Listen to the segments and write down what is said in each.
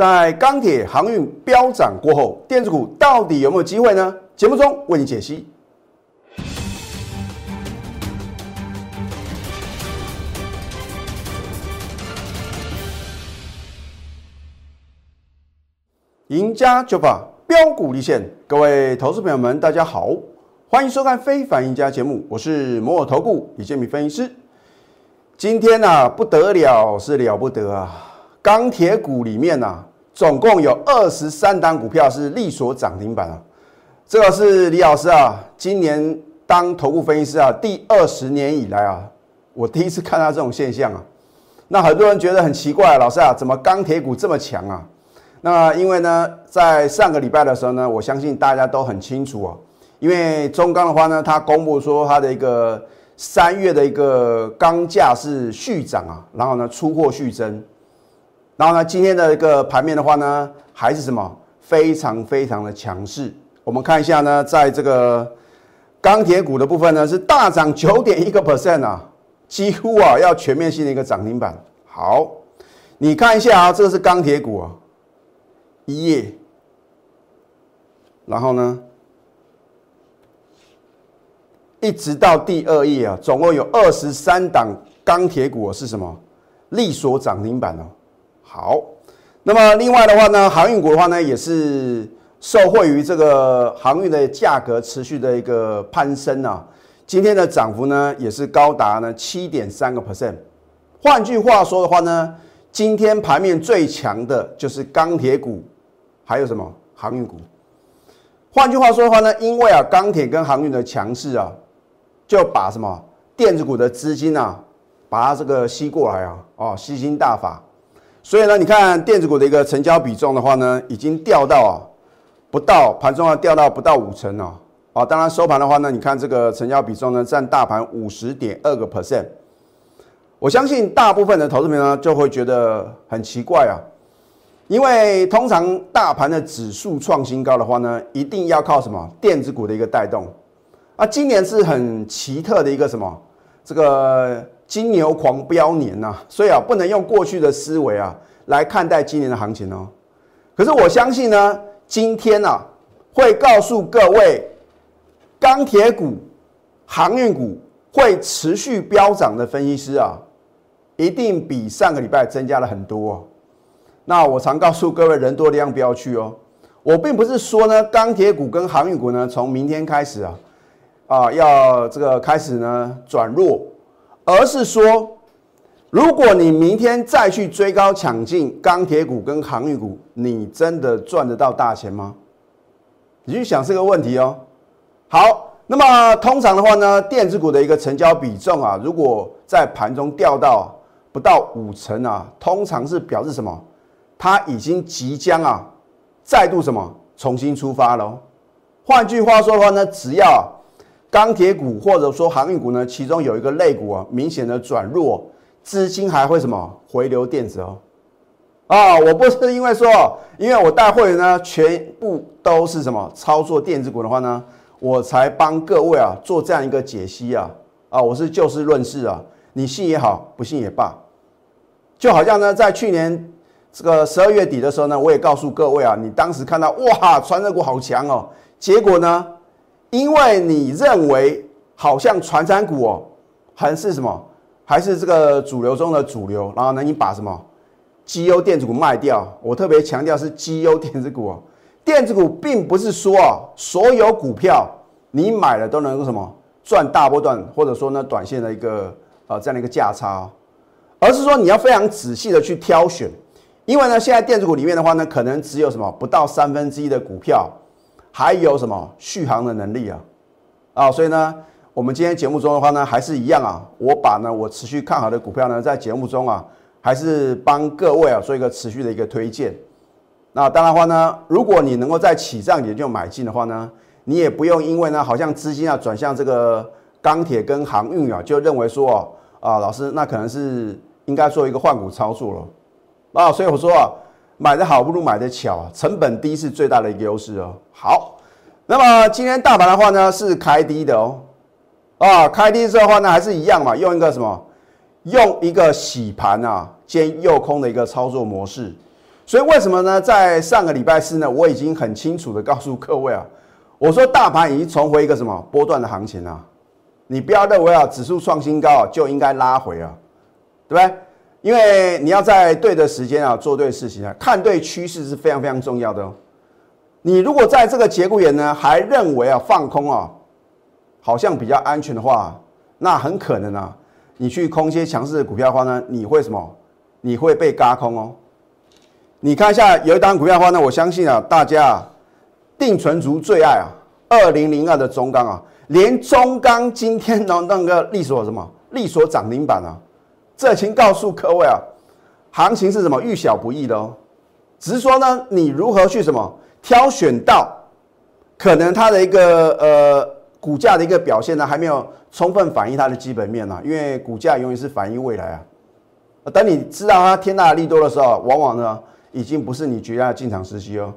在钢铁、航运飙涨过后，电子股到底有没有机会呢？节目中为你解析。赢家就把标股立现，各位投资朋友们，大家好，欢迎收看《非凡赢家》节目，我是摩尔投顾李建民分析师。今天呢、不得了，是了不得啊！钢铁股里面呢、总共有二十三档股票是力所涨停板啊。这个是李老师啊，今年当投顾分析师啊，第二十年以来啊，我第一次看到这种现象啊。那很多人觉得很奇怪，老师啊，怎么钢铁股这么强啊？那因为呢，在上个礼拜的时候呢，我相信大家都很清楚啊，因为中钢的话呢，它公布说它的一个三月的一个钢价是续涨啊，然后呢出货续增，然后呢今天的一个盘面的话呢，还是什么非常非常的强势。我们看一下呢，在这个钢铁股的部分呢，是大涨九点一个 percent 啊，几乎啊要全面性的一个涨停板。好，你看一下啊，这个是钢铁股啊。一页，然后呢，一直到第二页啊，总共有二十三档钢铁股是什么？力所涨停板哦。好，那么另外的话呢，航运股的话呢，也是受惠于这个航运的价格持续的一个攀升啊，今天的涨幅呢也是高达呢七点三个 percent。换句话说的话呢，今天盘面最强的就是钢铁股。还有什么航运股？换句话说的话呢，因为啊钢铁跟航运的强势啊，就把什么电子股的资金啊，把它这个吸过来啊，哦吸金大法。所以呢，你看电子股的一个成交比重的话呢，已经掉到啊不到盘中啊掉到不到五成哦。啊，当然收盘的话呢，你看这个成交比重呢占大盘五十点二个 percent。我相信大部分的投资者呢就会觉得很奇怪啊。因为通常大盘的指数创新高的话呢，一定要靠什么电子股的一个带动。啊，今年是很奇特的一个什么这个金牛狂飙年呐、所以啊，不能用过去的思维啊来看待今年的行情哦。可是我相信呢，今天啊会告诉各位，钢铁股、航运股会持续飙涨的分析师啊，一定比上个礼拜增加了很多、哦。那我常告诉各位，人多力量不要去哦。我并不是说呢，钢铁股跟航运股呢，从明天开始啊，啊要这个开始呢转弱，而是说，如果你明天再去追高抢进钢铁股跟航运股，你真的赚得到大钱吗？你去想这个问题哦。好，那么通常的话呢，电子股的一个成交比重啊，如果在盘中掉到不到五成啊，通常是表示什么？它已经即将啊，再度什么重新出发了。换句话说的话呢，只要钢铁股或者说航运股呢，其中有一个类股啊明显的转弱，资金还会什么回流电子哦。啊，我不是因为说，因为我带会员呢全部都是什么操作电子股的话呢，我才帮各位啊做这样一个解析啊。啊，我是就事论事啊，你信也好，不信也罢。就好像呢，在去年。这个十二月底的时候呢，我也告诉各位啊，你当时看到哇，传染股好强哦，结果呢，因为你认为好像传产股哦，还是什么，还是这个主流中的主流，然后呢，你把什么？绩优电子股卖掉，我特别强调是绩优电子股哦，电子股并不是说啊，所有股票你买了都能够什么赚大波段，或者说呢短线的一个呃这样的一个价差，哦。而是说你要非常仔细的去挑选。因为呢，现在电子股里面的话呢，可能只有什么不到三分之一的股票，还有什么续航的能力啊，啊，所以呢，我们今天节目中的话呢，还是一样啊，我把呢我持续看好的股票呢，在节目中啊，还是帮各位啊做一个持续的一个推荐。那当然的话呢，如果你能够在起涨点就买进的话呢，你也不用因为呢，好像资金啊转向这个钢铁跟航运啊，就认为说啊，老师那可能是应该做一个换股操作了。啊，所以我说啊，买的好不如买的巧，成本低是最大的一个优势哦。好，那么今天大盘的话呢是开低的哦，啊，开低之后的话呢还是一样嘛，用一个什么，用一个洗盘啊兼诱空的一个操作模式。所以为什么呢？在上个礼拜四呢，我已经很清楚的告诉各位啊，我说大盘已经重回一个什么波段的行情啊，你不要认为啊指数创新高啊就应该拉回啊，对不对？因为你要在对的时间啊做对事情啊，看对趋势是非常非常重要的哦。你如果在这个节骨眼呢还认为啊放空啊好像比较安全的话，那很可能啊你去空一些强势的股票的话呢，你会什么？你会被嘎空哦。你看一下有一档股票的话呢，我相信啊大家啊定存族最爱啊，二零零二的中钢啊，连中钢今天的那个力所什么力所涨停板啊。这请告诉各位啊，行情是什么遇小不易的哦，只是说呢，你如何去什么挑选到可能它的一个呃股价的一个表现呢，还没有充分反映它的基本面呢？因为股价永远是反映未来啊。等你知道它天大的利多的时候，往往呢已经不是你绝佳的进场时机哦。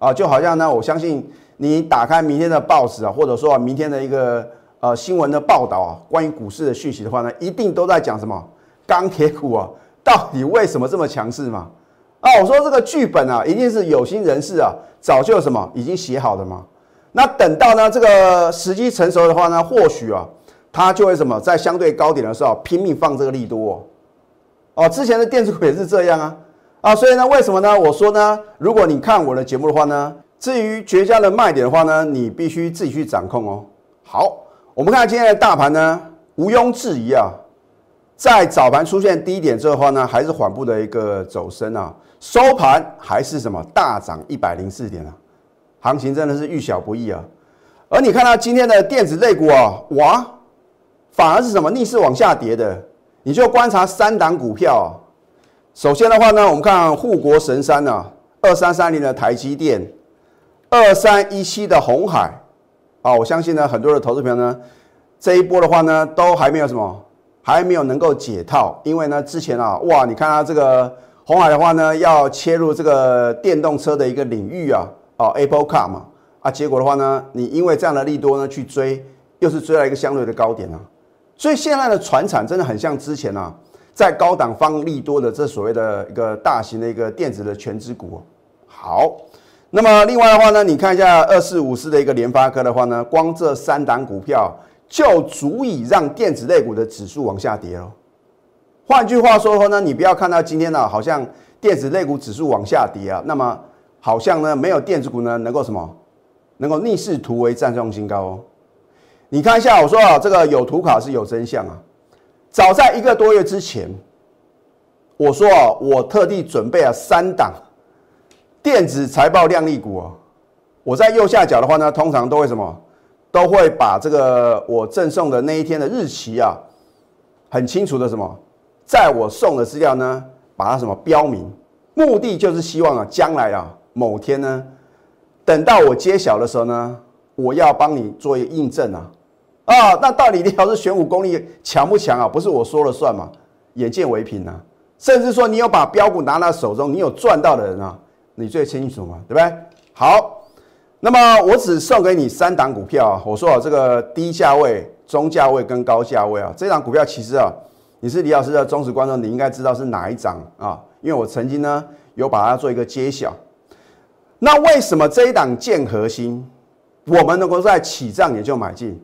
啊，就好像呢，我相信你打开明天的报纸啊，或者说明天的一个呃新闻的报道啊，关于股市的讯息的话呢，一定都在讲什么？钢铁股啊，到底为什么这么强势嘛？啊，我说这个剧本啊，一定是有心人士啊，早就什么已经写好的嘛。那等到呢这个时机成熟的话呢，或许啊，它就会什么在相对高点的时候拼命放这个利多哦。之前的电子股也是这样啊啊，所以呢，为什么呢？我说呢，如果你看我的节目的话呢，至于绝佳的卖点的话呢，你必须自己去掌控哦。好，我们看今天的大盘呢，毋庸置疑啊。在早盘出现低点之后呢，还是缓步的一个走升啊，收盘还是什么大涨一百零四点啊，行情真的是遇小不易啊。而你看到今天的电子类股啊，哇，反而是什么逆势往下跌的。你就观察三档股票，首先的话呢，我们看护国神山啊，二三三零的台积电，二三一七的红海啊，我相信呢，很多的投资朋友呢，这一波的话呢，都还没有什么。还没有能够解套，因为呢，之前啊，哇，你看它这个红海的话呢，要切入这个电动车的一个领域啊，哦，Apple Car 嘛，啊，结果的话呢，你因为这样的利多呢去追，又是追到一个相对的高点啊，所以现在的船产真的很像之前啊，在高档方利多的这所谓的一个大型的一个电子的全资股。好，那么另外的话呢，你看一下二四五四的一个联发科的话呢，光这三档股票。就足以让电子类股的指数往下跌了。换句话说的话呢，你不要看到今天呢，好像电子类股指数往下跌啊，那么好像呢没有电子股呢能够什么，能够逆势突围站上新高哦。你看一下，我说啊，这个有图卡是有真相啊。早在一个多月之前，我说啊，我特地准备了三档电子财报亮丽股哦。我在右下角的话呢，通常都会什么？都会把这个我赠送的那一天的日期啊，很清楚的什么，在我送的资料呢，把它什么标明，目的就是希望啊，将来啊某天呢，等到我揭晓的时候呢，我要帮你做一个印证啊，啊，那到底李老师选股功力强不强啊？不是我说了算嘛，眼见为凭啊，甚至说你有把标股拿到手中，你有赚到的人啊，你最清楚嘛，对不对？好。那么我只送给你三档股票啊，我说啊，这个低价位、中价位跟高价位啊，这档股票其实啊，你是李老师的忠实观众，你应该知道是哪一档啊，因为我曾经呢有把它做一个揭晓。那为什么这一档建核心，我们能够在起涨也就买进？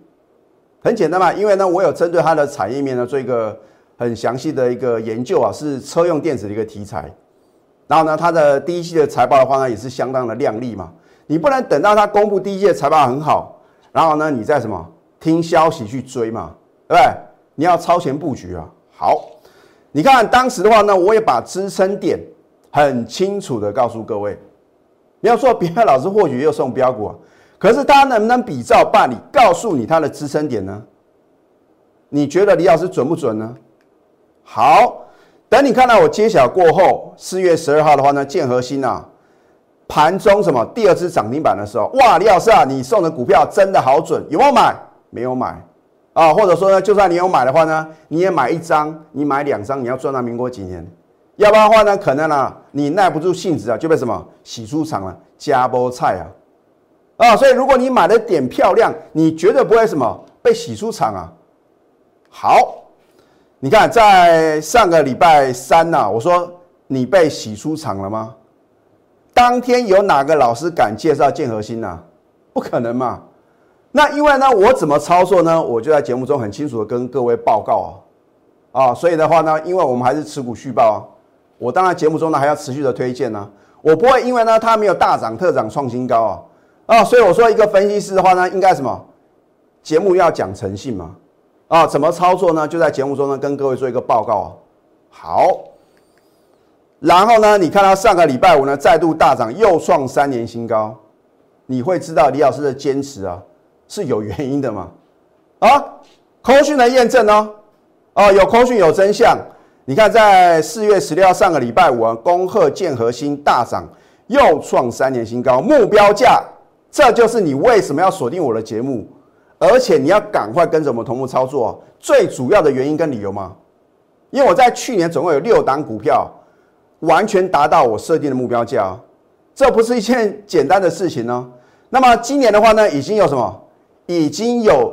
很简单嘛，因为呢我有针对它的产业面呢做一个很详细的一个研究啊，是车用电子的一个题材，然后呢它的第一期的财报的话呢也是相当的亮丽嘛。你不能等到他公布第一届财报很好，然后呢，你再什么听消息去追嘛，对不对？你要超前布局啊。好，你看当时的话呢，我也把支撑点很清楚的告诉各位。你要说别的老师或许又送标股，可是他能不能比照办理，告诉你他的支撑点呢？你觉得李老师准不准呢？好，等你看到我揭晓过后，四月十二号的话呢，建和新啊。盘中什么第二支涨停板的时候，哇，李老师啊，你送的股票真的好准，有没有买？没有买啊，或者说呢，就算你有买的话呢，你也买一张，你买两张，你要赚到民国几年？要不然的话呢，可能啊，你耐不住性子啊，就被什么洗出场了，加波菜啊，啊，所以如果你买的点漂亮，你绝对不会什么被洗出场啊。好，你看在上个礼拜三呢，我说你被洗出场了吗？当天有哪个老师敢介绍建核心呢？不可能嘛。那因为呢，我怎么操作呢？我就在节目中很清楚的跟各位报告啊，啊，所以的话呢，因为我们还是持股续报啊，我当然节目中呢还要持续的推荐呢，我不会因为呢它没有大涨特涨创新高啊，啊，所以我说一个分析师的话呢，应该什么？节目要讲诚信嘛，啊，怎么操作呢？就在节目中呢跟各位做一个报告啊。好，然后呢，你看到上个礼拜五呢再度大涨，又创三年新高，你会知道李老师的坚持啊。是有原因的吗？啊，空讯的验证呢？哦，有空讯有真相。你看，在四月十六号上个礼拜五啊，恭贺建核心大涨，又创三年新高，目标价，这就是你为什么要锁定我的节目，而且你要赶快跟着我们同步操作。最主要的原因跟理由吗？因为我在去年总共有六档股票，完全达到我设定的目标价，这不是一件简单的事情呢。那么今年的话呢，已经有什么？已经有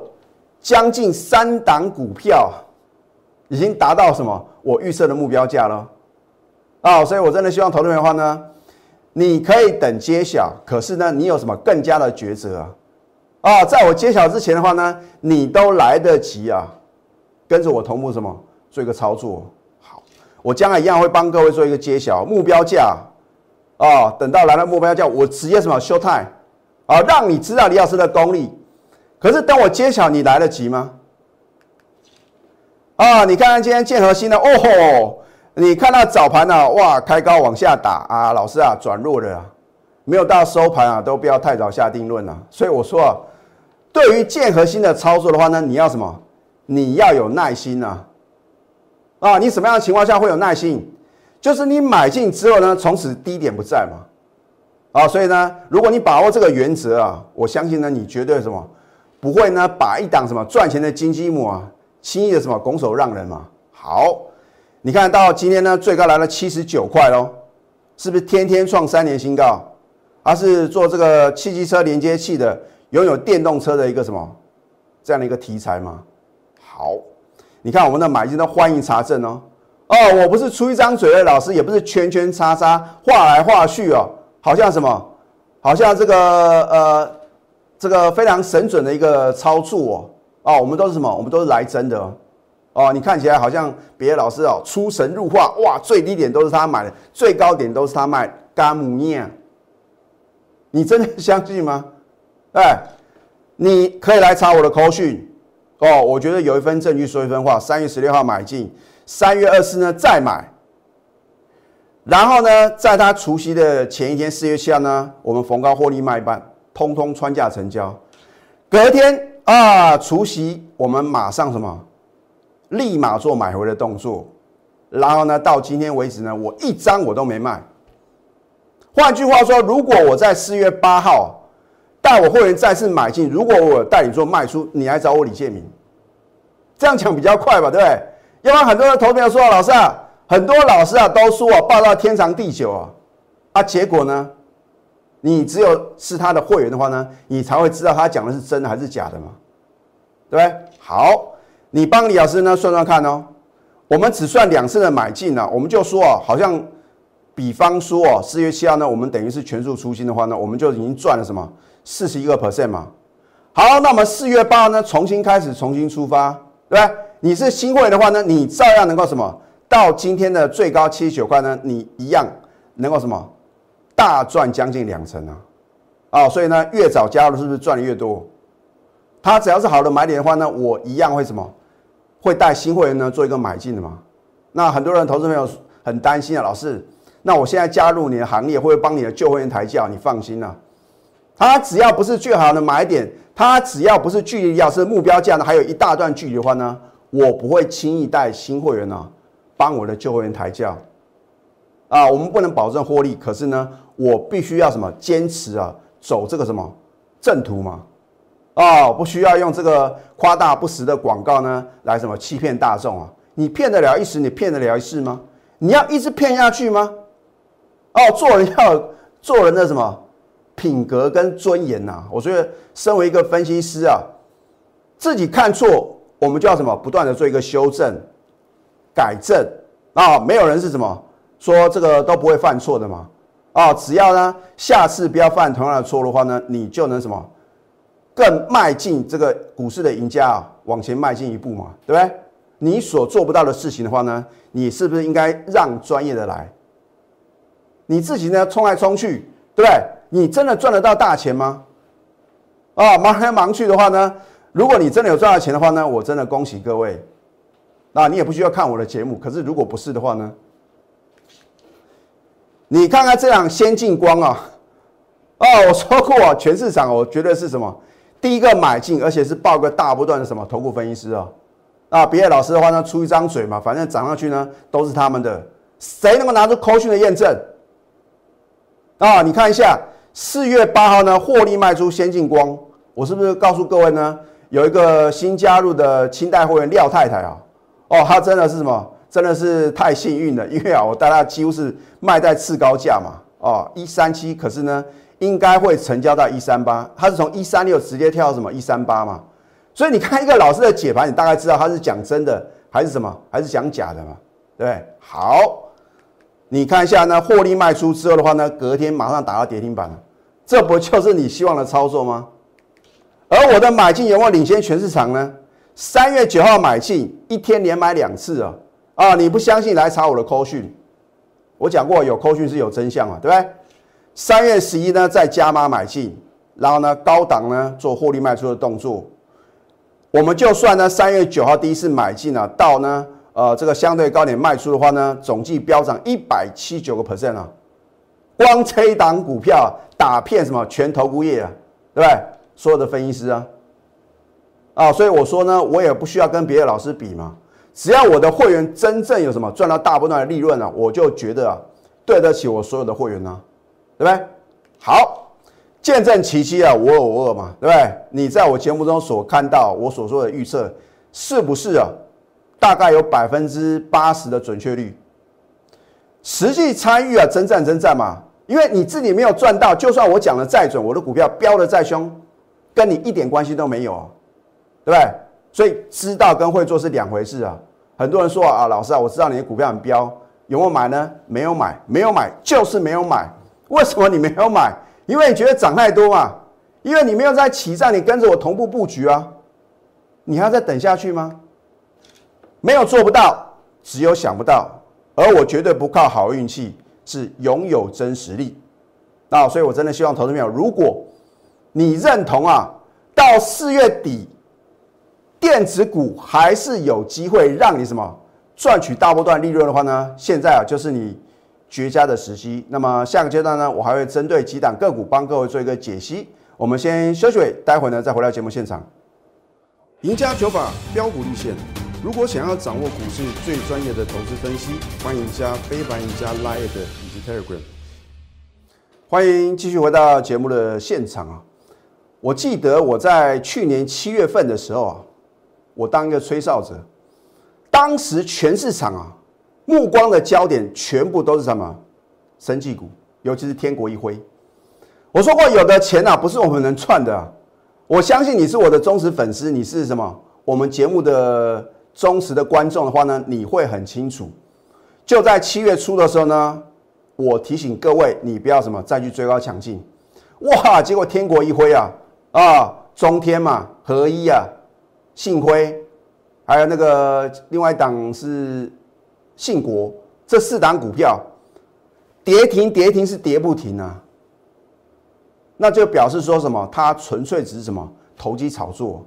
将近三档股票，已经达到什么我预设的目标价了啊！所以我真的希望投资人的话呢，你可以等揭晓，可是呢，你有什么更加的抉择啊？啊，在我揭晓之前的话呢，你都来得及啊，跟着我同步什么做一个操作。我将来一样会帮各位做一个揭晓目标价啊。等到来了目标价，我直接什么 show time，啊，让你知道李老师的功力。可是等我揭晓，你来得及吗？啊，你看看今天建核心的，哦吼，你看到早盘呢，哇，开高往下打啊，老师啊，转弱了，没有到收盘啊，都不要太早下定论了。所以我说啊，对于建核心的操作的话呢，你要什么？你要有耐心呐。啊，你什么样的情况下会有耐心？就是你买进之后呢，从此低点不在嘛。啊，所以呢，如果你把握这个原则啊，我相信呢，你绝对什么？不会呢，把一档什么赚钱的金鸡母啊，轻易的什么拱手让人嘛。好，你看到今天呢，最高来了七十九块喽，是不是天天创三年新高？而是做这个汽机车连接器的，拥有电动车的一个什么这样的一个题材吗？好，你看我们的买进都欢迎查证哦。哦，我不是出一张嘴的老师，也不是圈圈叉叉画来画去哦，好像什么，好像这个呃。这个非常神准的一个操作哦，哦，我们都是什么？我们都是来真的哦。哦你看起来好像别的老师哦出神入化，哇，最低点都是他买的，最高点都是他卖，干母念，你真的相信吗？哎，你可以来查我的口讯哦。我觉得有一分证据说一分话。三月十六号买进，三月二四呢再买，然后呢，在他除夕的前一天，四月七号呢，我们逢高获利卖半。通通穿价成交，隔天啊，除夕我们马上什么，立马做买回的动作，然后呢，到今天为止呢，我一张我都没卖。换句话说，如果我在四月八号带我会员再次买进，如果我带你做卖出，你来找我李建明，这样讲比较快吧，对不对？要不然很多人投票说，老师啊，很多老师啊都说啊，报到天长地久啊，啊，结果呢？你只有是他的会员的话呢，你才会知道他讲的是真的还是假的嘛，对不对？好，你帮李老师呢算算看哦。我们只算两次的买进呢，我们就说啊，好像比方说哦，四月七号呢，我们等于是全数出新的话呢，我们就已经赚了什么四十一个 percent 嘛。好，那么四月八号呢，重新开始，重新出发，对不对？你是新会的话呢，你照样能够什么？到今天的最高七十九块呢，你一样能够什么？大赚将近两成啊！啊，所以呢，越早加入是不是赚的越多？他只要是好的买点的话呢，我一样会什么？会带新会员呢做一个买进的嘛？那很多人投资朋友很担心啊，老师，那我现在加入你的行业，会不会帮你的旧会员抬轿？你放心啊，它只要不是最好的买点，它只要不是距离要是目标价呢，还有一大段距离的话呢，我不会轻易带新会员呢帮我的旧会员抬轿。啊，我们不能保证获利，可是呢，我必须要什么坚持啊，走这个什么正途嘛，啊，不需要用这个夸大不实的广告呢来什么欺骗大众啊？你骗得了一时，你骗得了一世吗？你要一直骗下去吗？哦，做人要做人的什么品格跟尊严呐？我觉得身为一个分析师啊，自己看错，我们就要什么不断的做一个修正、改正啊，没有人是什么。说这个都不会犯错的嘛？啊，只要呢下次不要犯同样的错的话呢，你就能什么更迈进这个股市的赢家啊，往前迈进一步嘛，对不对？你所做不到的事情的话呢，你是不是应该让专业的来？你自己呢冲来冲去，对不对？你真的赚得到大钱吗？啊，忙来忙去的话呢，如果你真的有赚到钱的话呢，我真的恭喜各位。那你也不需要看我的节目，可是如果不是的话呢？你看看这样先进光啊，哦，我说过啊，全市场我觉得是什么？第一个买进，而且是报个大波段的什么头部分析师啊，啊，别的老师的话呢，出一张嘴嘛，反正涨上去呢都是他们的，谁能够拿出扣讯的验证？啊，你看一下四月八号呢，获利卖出先进光，我是不是告诉各位呢？有一个新加入的清代会员廖太太啊，哦，她真的是什么？真的是太幸运了，因为啊，我带她几乎是卖在次高价嘛，哦，一三七，可是呢，应该会成交到一三八，他是从一三六直接跳什么一三八嘛，所以你看一个老师的解盘，你大概知道他是讲真的还是什么，还是讲假的嘛，对不对？好，你看一下呢，获利卖出之后的话呢，隔天马上打到跌停板了，这不就是你希望的操作吗？而我的买进有没有领先全市场呢？三月九号买进，一天连买两次啊。啊！你不相信来查我的扣讯，我讲过有扣讯是有真相嘛，对不对？三月十一呢，再加码买进，然后呢，高档呢做获利卖出的动作。我们就算呢，三月九号第一次买进啊，到呢，呃，这个相对高点卖出的话呢，总计飙涨一百七九个 percent 啊！光这档股票打骗什么全投顾业啊，对不对？所有的分析师啊，啊，所以我说呢，我也不需要跟别的老师比嘛。只要我的会员真正有什么赚到大波段的利润呢，我就觉得啊，对得起我所有的会员呢，对不对？好，见证奇迹啊，我有我有嘛，对不对？你在我节目中所看到我所说的预测，是不是啊？大概有百分之八十的准确率。实际参与啊，真战真战嘛，因为你自己没有赚到，就算我讲的再准，我的股票飙的再凶，跟你一点关系都没有啊，对不对？所以知道跟会做是两回事啊。很多人说啊，老师啊，我知道你的股票很飙，有没有买呢？没有买，没有买，就是没有买。为什么你没有买？因为你觉得涨太多嘛。因为你没有在起涨，你跟着我同步布局啊。你还要再等下去吗？没有做不到，只有想不到。而我绝对不靠好运气，是拥有真实力。那所以，我真的希望投资朋友，如果你认同啊，到四月底。电子股还是有机会让你什么赚取大波段利润的话呢？现在啊就是你绝佳的时机。那么下个阶段呢，我还会针对几档个股帮各位做一个解析。我们先休息，待会呢再回到节目现场。赢家九法标股立线。如果想要掌握股市最专业的投资分析，欢迎加非凡、赢家 Line 以及 Telegram。欢迎继续回到节目的现场啊！我记得我在去年七月份的时候啊。我当一个吹哨者，当时全市场啊，目光的焦点全部都是什么？生技股，尤其是天国一辉。我说过，有的钱啊，不是我们能赚的啊。我相信你是我的忠实粉丝，你是什么？我们节目的忠实的观众的话呢，你会很清楚。就在七月初的时候呢，我提醒各位，你不要什么再去追高抢进。哇，结果天国一辉啊，啊，中天嘛，合一啊。信辉，还有那个另外一档是信国，这四档股票跌停跌停是跌不停啊，那就表示说什么？它纯粹只是什么投机炒作。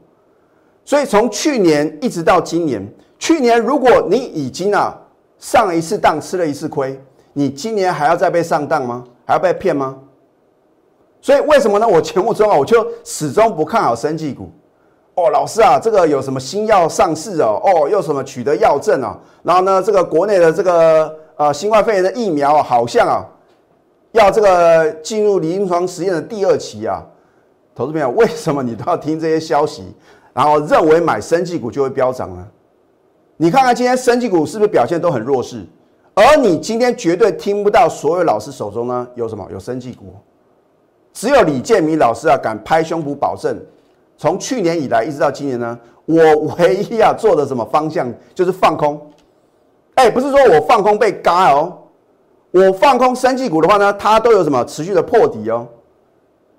所以从去年一直到今年，去年如果你已经啊上一次当吃了一次亏，你今年还要再被上当吗？还要被骗吗？所以为什么呢？我节目中啊，我就始终不看好生技股。哦，老师啊，这个有什么新药上市哦？哦，又什么取得药证哦？然后呢，这个国内的这个呃新冠肺炎的疫苗好像啊，要这个进入临床实验的第二期啊。投资朋友，为什么你都要听这些消息，然后认为买生技股就会飙涨呢？你看看今天生技股是不是表现都很弱势？而你今天绝对听不到所有老师手中呢有什么有生技股，只有李建明老师啊敢拍胸脯保证。从去年以来一直到今年呢，我唯一啊做的什么方向就是放空，哎，不是说我放空被嘎哦，我放空生技股的话呢，它都有什么持续的破底哦。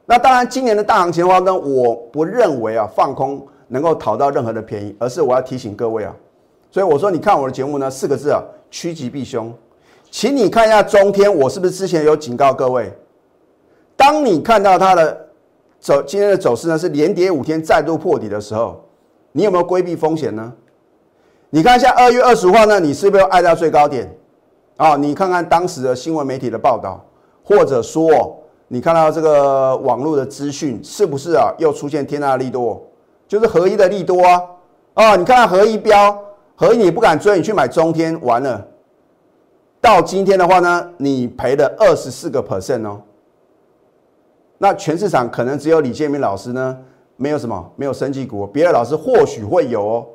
那当然，今年的大行情的话呢，我不认为啊放空能够讨到任何的便宜，而是我要提醒各位啊。所以我说，你看我的节目呢，四个字啊，趋吉避凶。请你看一下中天，我是不是之前有警告各位？当你看到它的走今天的走势呢，是连跌五天再度破底的时候，你有没有规避风险呢？你看一下二月二十号呢，你是不是爱到最高点？啊，你看看当时的新闻媒体的报道，或者说你看到这个网络的资讯，是不是啊？又出现天大利多，就是合一的利多啊！啊，你看合一标，合一你不敢追，你去买中天，完了。到今天的话呢，你赔了二十四个 percent 哦。那全市场可能只有李建明老师呢，没有什么没有生技股，别的老师或许会有哦。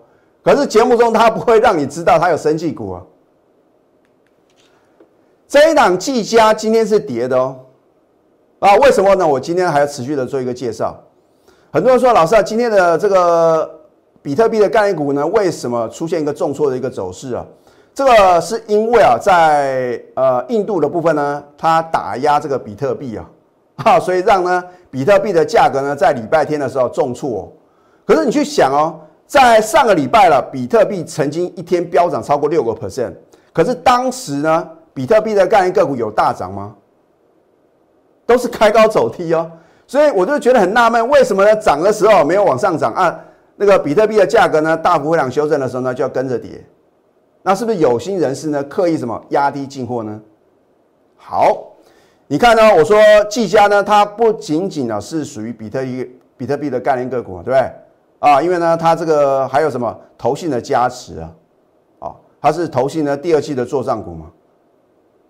可是节目中他不会让你知道他有生技股啊。这一档技嘉今天是跌的哦。啊，为什么呢？我今天还要持续的做一个介绍。很多人说老师啊，今天的这个比特币的概念股呢，为什么出现一个重挫的一个走势啊？这个是因为啊，在呃印度的部分呢，它打压这个比特币啊，哈，所以让呢比特币的价格呢在礼拜天的时候重挫。可是你去想哦，在上个礼拜了，比特币曾经一天飙涨超过六个 percent，可是当时呢，比特币的概念个股有大涨吗？都是开高走低哦。所以我就觉得很纳闷，为什么呢？涨的时候没有往上涨啊？那个比特币的价格呢，大幅回档修正的时候呢，就要跟着跌。那是不是有心人士呢？刻意什么压低进货呢？好，你看呢？我说技嘉呢，它不仅仅呢是属于比特币比特币的概念个股，对不对？啊，因为呢，它这个还有什么投信的加持啊？啊，它是投信呢第二季的做账股嘛？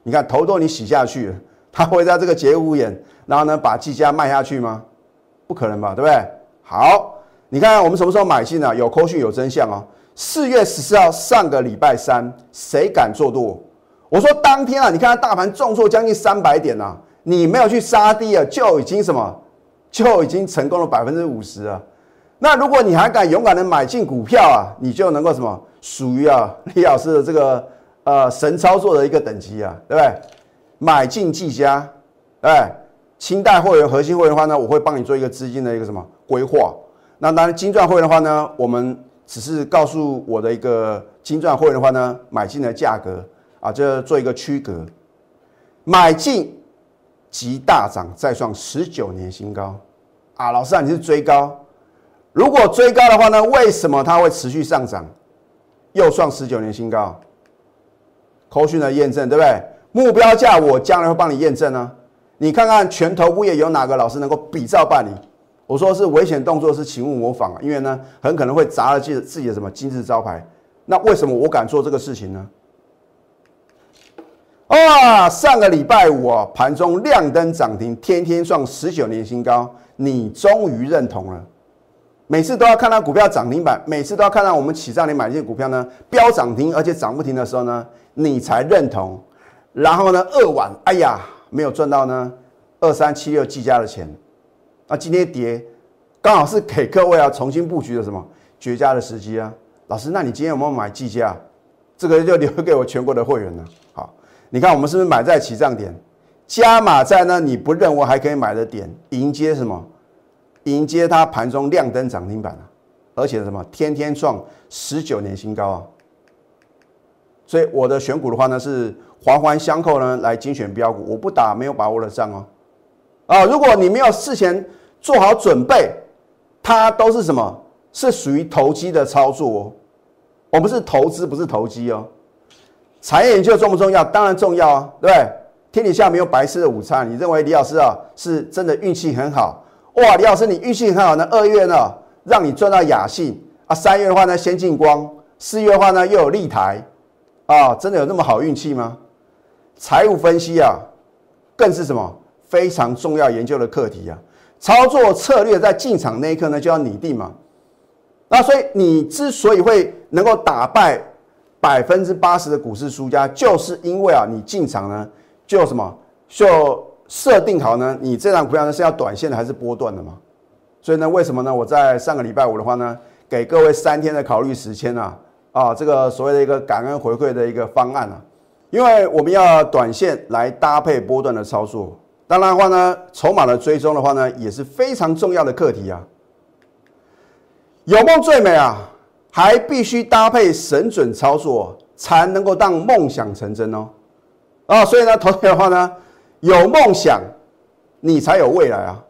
你看头都你洗下去了，他会在这个节骨眼，然后呢把技嘉卖下去吗？不可能吧，对不对？好，你看我们什么时候买进呢？有扣讯有真相哦。四月十四号，上个礼拜三，谁敢做多？我说当天啊，你看它大盘重挫将近三百点呐，你没有去杀低啊，就已经什么，就已经成功了百分之五十啊。那如果你还敢勇敢的买进股票啊，你就能够什么，属于啊李老师的这个呃神操作的一个等级啊，对不对？买进技嘉，哎，清代会员、核心会员的话呢，我会帮你做一个资金的一个什么规划。那当然金钻会员的话呢，我们。只是告诉我的一个金钻会员的话呢，买进的价格啊，就做一个区隔，买进即大涨，再创十九年新高啊！老师啊，你是追高，如果追高的话呢，为什么它会持续上涨，又创十九年新高？口讯的验证对不对？目标价我将来会帮你验证呢。你看看全头部业有哪个老师能够比照办理？我说是危险动作，是请勿模仿啊！因为呢，很可能会砸了自自己的什么金字招牌。那为什么我敢做这个事情呢？啊！上个礼拜五啊，盘中亮灯涨停，天天创十九年新高，你终于认同了。每次都要看到股票涨停板，每次都要看到我们起账你买进股票呢，飙涨停而且涨不停的时候呢，你才认同。然后呢，二晚，哎呀，没有赚到呢，二三七六计价的钱。那今天跌，刚好是给各位啊重新布局的什么绝佳的时机啊！老师，那你今天有没有买计价？这个就留给我全国的会员了。好，你看我们是不是买在起涨点，加码在呢？你不认为还可以买的点，迎接什么？迎接它盘中亮灯涨停板啊！而且什么？天天创十九年新高啊！所以我的选股的话呢，是环环相扣呢，来精选标股，我不打没有把握的仗哦。啊，如果你没有事前做好准备，它都是什么？是属于投机的操作哦。我们是投资，不是投机哦。产业研究重不重要？当然重要啊，对不对？天底下没有白吃的午餐。你认为李老师啊，是真的运气很好？哇，李老师你运气很好呢。二月呢，让你赚到雅信啊。三月的话呢，先进光。四月的话呢，又有立台啊。真的有那么好运气吗？财务分析啊，更是什么？非常重要研究的课题啊，操作策略在进场那一刻呢就要拟定嘛。那所以你之所以会能够打败百分之八十的股市输家，就是因为啊你进场呢就什么就设定好呢，你这张股票呢是要短线的还是波段的嘛？所以呢，为什么呢？我在上个礼拜五的话呢，给各位三天的考虑时间啊，啊，这个所谓的一个感恩回馈的一个方案啊，因为我们要短线来搭配波段的操作，当然的话呢，筹码的追踪的话呢，也是非常重要的课题啊。有梦最美啊，还必须搭配神准操作，才能够让梦想成真哦。啊，所以呢，投资的话呢，有梦想，你才有未来啊。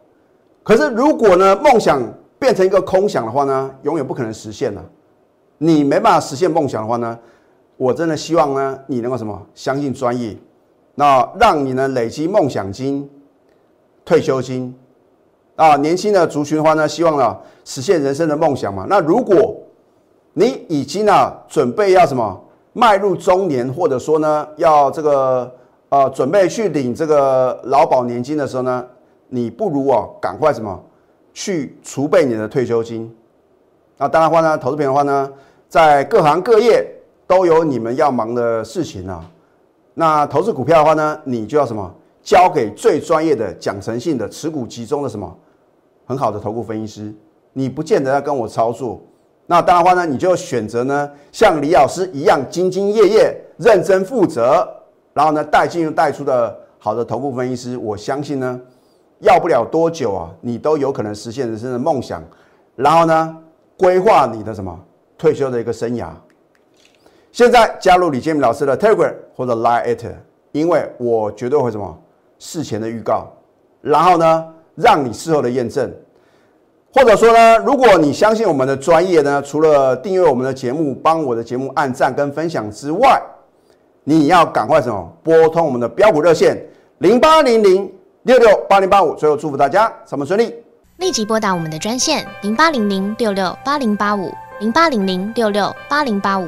可是如果呢，梦想变成一个空想的话呢，永远不可能实现了。你没办法实现梦想的话呢，我真的希望呢，你能够什么，相信专业，那让你呢累积梦想金、退休金。啊，年轻的族群的话呢，希望呢实现人生的梦想嘛。那如果你已经呢准备要什么迈入中年，或者说呢要这个呃准备去领这个劳保年金的时候呢，你不如啊赶快什么去储备你的退休金。那当然话呢，投资品的话呢，在各行各业都有你们要忙的事情啊。那投资股票的话呢，你就要什么交给最专业的、讲诚信的、持股集中的什么。很好的投顾分析师，你不见得要跟我操作，那当然话呢，你就选择呢像李老师一样兢兢业业、认真负责，然后呢带进又带出的好的投顾分析师，我相信呢，要不了多久啊，你都有可能实现人生的梦想，然后呢规划你的什么退休的一个生涯。现在加入李建明老师的 Telegram 或者 Line，因为我绝对会什么事前的预告，然后呢。让你事后的验证，或者说呢，如果你相信我们的专业呢，除了订阅我们的节目、帮我的节目按赞跟分享之外，你要赶快什么拨通我们的标股热线零八零零六六八零八五。最后祝福大家上班顺利，立即拨打我们的专线零八零零六六八零八五。零八零零六六八零八五